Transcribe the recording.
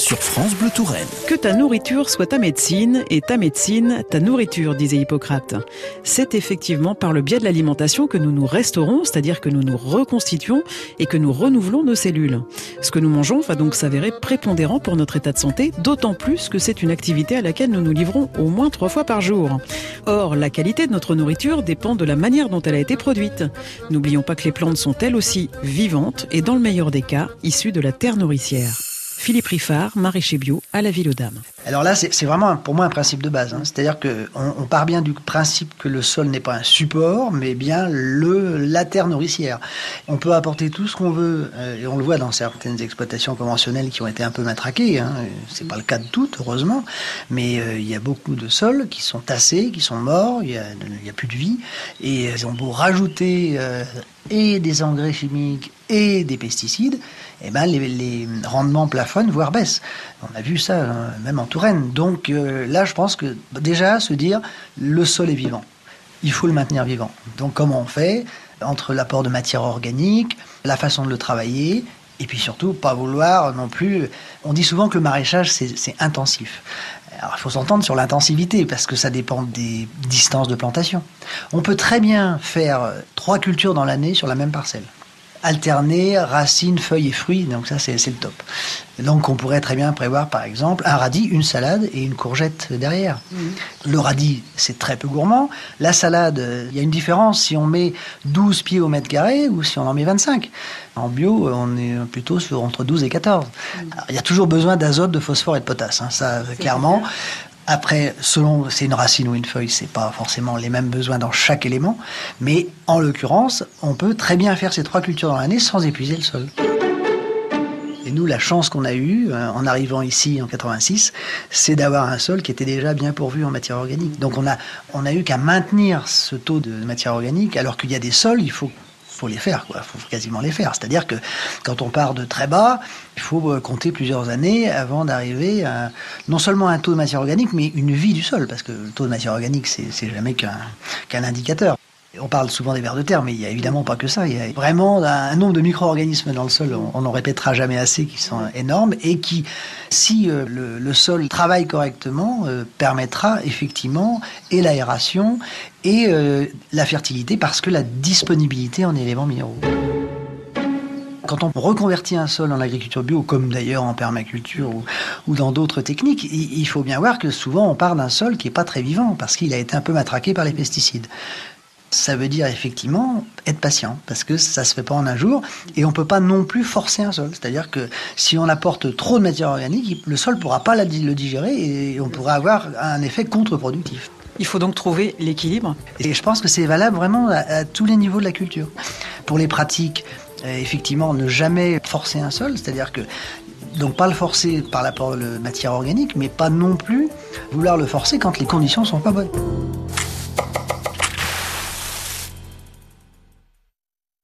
sur France Bleu Touraine. Que ta nourriture soit ta médecine et ta médecine ta nourriture, disait Hippocrate. C'est effectivement par le biais de l'alimentation que nous nous restaurons, c'est-à-dire que nous nous reconstituons et que nous renouvelons nos cellules. Ce que nous mangeons va donc s'avérer prépondérant pour notre état de santé, d'autant plus que c'est une activité à laquelle nous nous livrons au moins trois fois par jour. Or, la qualité de notre nourriture dépend de la manière dont elle a été produite. N'oublions pas que les plantes sont elles aussi vivantes et dans le meilleur des cas, issues de la terre nourricière. Philippe Riffard, maraîcher bio à la Ville aux Dames. Alors là, c'est vraiment pour moi un principe de base. Hein. C'est-à-dire qu'on on part bien du principe que le sol n'est pas un support, mais bien le, la terre nourricière. On peut apporter tout ce qu'on veut, euh, et on le voit dans certaines exploitations conventionnelles qui ont été un peu matraquées. Hein. C'est pas le cas de toutes, heureusement, mais euh, il y a beaucoup de sols qui sont tassés, qui sont morts, il n'y a, plus de vie, et ils ont beau rajouter euh, et des engrais chimiques et des pesticides, eh ben les, rendements plafonnent, voire baissent. On a vu ça hein, même en Touraine. Donc euh, là, je pense que déjà se dire le sol est vivant, il faut le maintenir vivant. Donc comment on fait entre l'apport de matière organique, la façon de le travailler, et puis surtout pas vouloir non plus. On dit souvent que le maraîchage c'est intensif. Alors, il faut s'entendre sur l'intensivité parce que ça dépend des distances de plantation. On peut très bien faire trois cultures dans l'année sur la même parcelle alterner racines, feuilles et fruits. Donc ça, c'est le top. Donc on pourrait très bien prévoir, par exemple, un radis, une salade et une courgette derrière. Mhm. Le radis, c'est très peu gourmand. La salade, il y a une différence si on met 12 pieds au mètre carré ou si on en met 25. En bio, on est plutôt sur entre 12 et 14. Mhm. il y a toujours besoin d'azote, de phosphore et de potasse, hein, ça clairement. Après, selon c'est une racine ou une feuille, c'est pas forcément les mêmes besoins dans chaque élément, mais en l'occurrence, on peut très bien faire ces trois cultures dans l'année sans épuiser le sol. Et nous, la chance qu'on a eue euh, en arrivant ici en 86, c'est d'avoir un sol qui était déjà bien pourvu en matière organique. Donc on a, on a eu qu'à maintenir ce taux de matière organique, alors qu'il y a des sols, il faut faut les faire, quoi. faut quasiment les faire. C'est-à-dire que quand on part de très bas, il faut euh, compter plusieurs années avant d'arriver à non seulement un taux de matière organique, mais une vie du sol, parce que le taux de matière organique, c'est jamais qu'un indicateur. On parle souvent des vers de terre, mais il n'y a évidemment pas que ça. Il y a vraiment un nombre de micro-organismes dans le sol, on n'en répétera jamais assez, qui sont énormes et qui, si euh, le, sol travaille correctement, euh, permettra effectivement et l'aération et euh, la fertilité parce que la disponibilité en éléments minéraux. Quand on reconvertit un sol en agriculture bio, comme d'ailleurs en permaculture ou, dans d'autres techniques, il, faut bien voir que souvent on part d'un sol qui n'est pas très vivant parce qu'il a été un peu matraqué par les pesticides. Ça veut dire effectivement être patient, parce que ça se fait pas en un jour, et on peut pas non plus forcer un sol. C'est-à-dire que si on apporte trop de matière organique, le sol pourra pas le digérer et on pourra avoir un effet contre-productif. Il faut donc trouver l'équilibre. Et je pense que c'est valable vraiment à, tous les niveaux de la culture. Pour les pratiques, euh, effectivement, ne jamais forcer un sol, c'est-à-dire que donc pas le forcer par l'apport de matière organique, mais pas non plus vouloir le forcer quand les conditions sont pas bonnes.